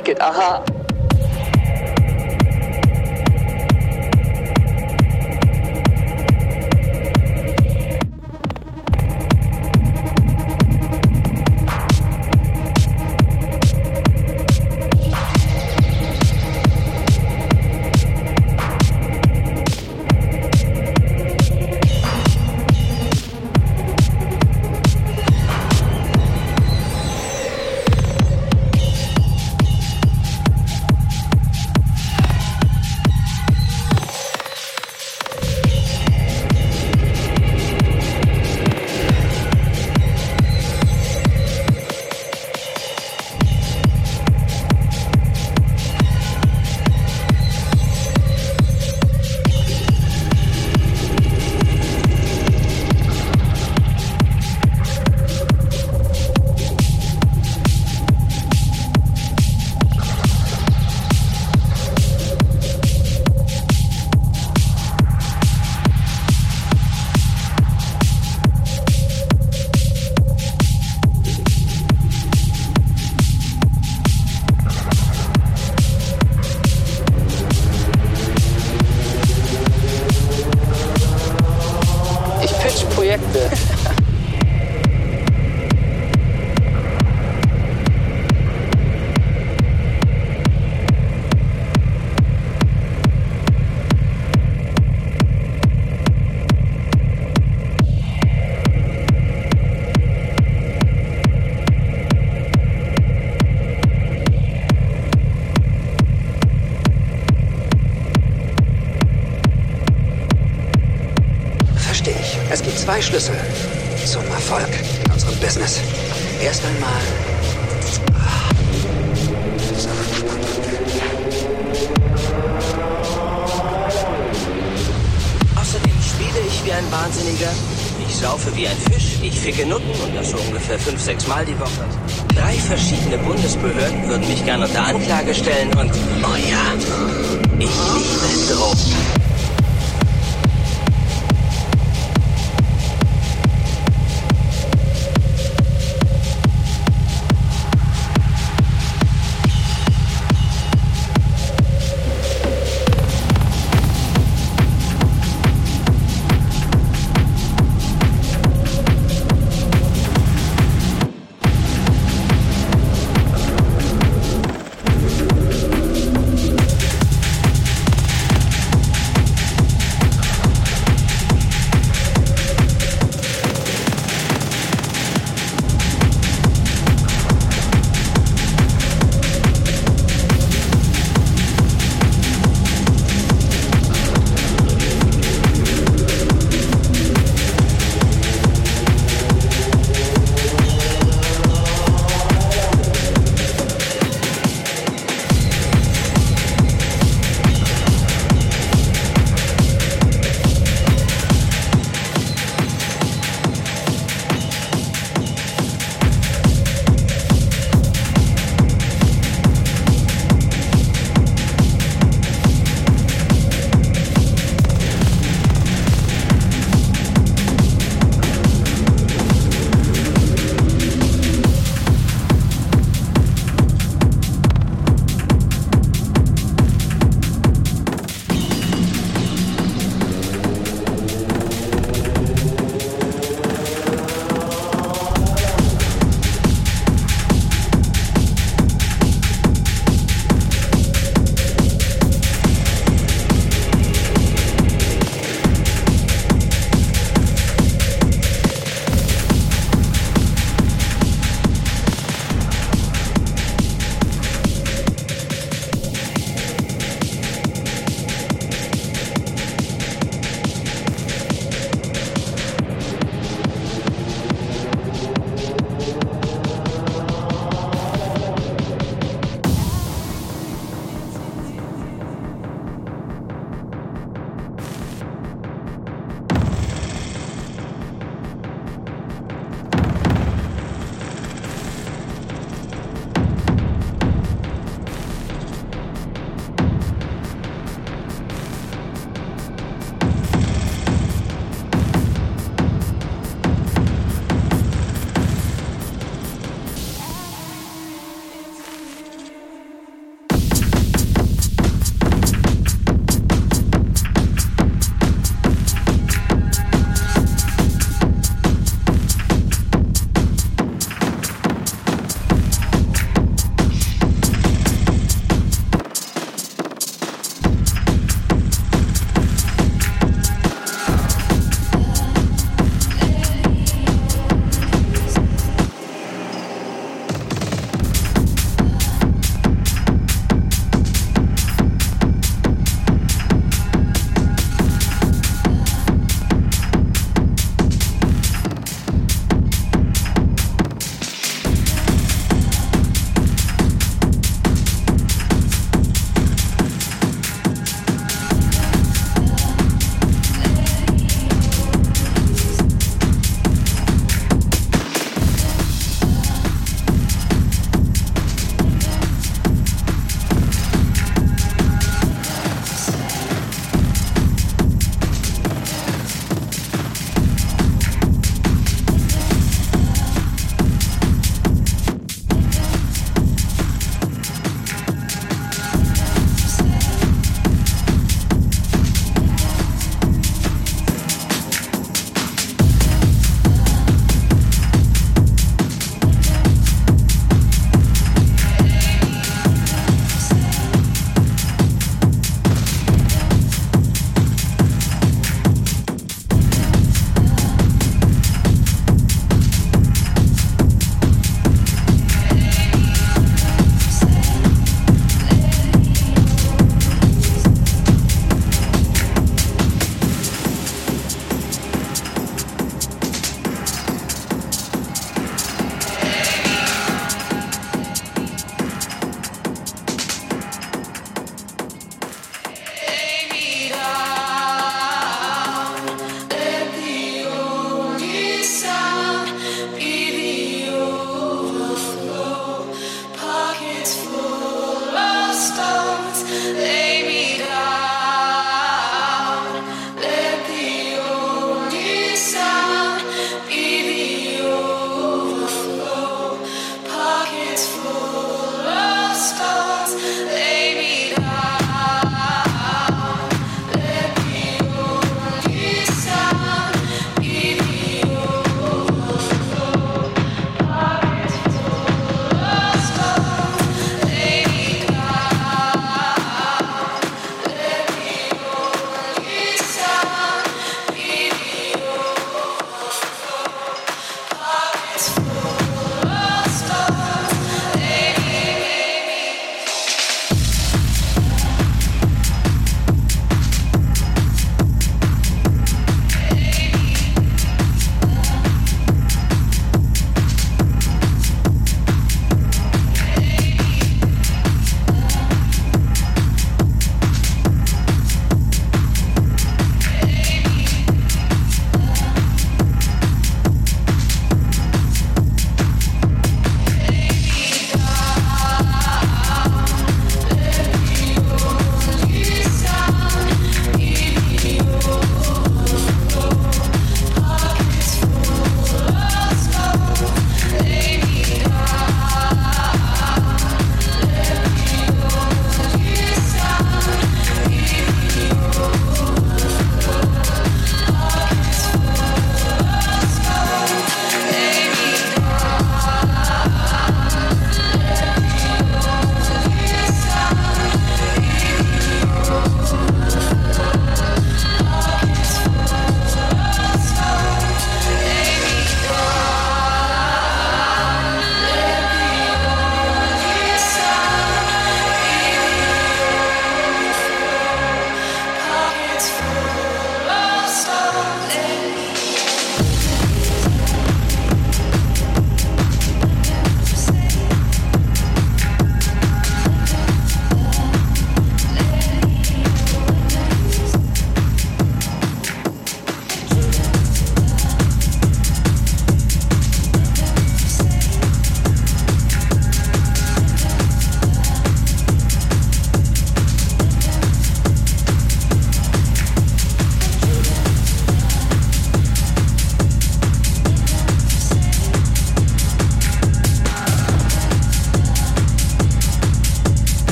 like it. Uh huh. Zwei Schlüssel zum Erfolg in unserem Business. Erst einmal. Außerdem spiele ich wie ein Wahnsinniger. Ich saufe wie ein Fisch. Ich ficke Nutten und das so ungefähr fünf, sechs Mal die Woche. Drei verschiedene Bundesbehörden würden mich gerne unter Anklage stellen und, oh ja, ich liebe Drogen.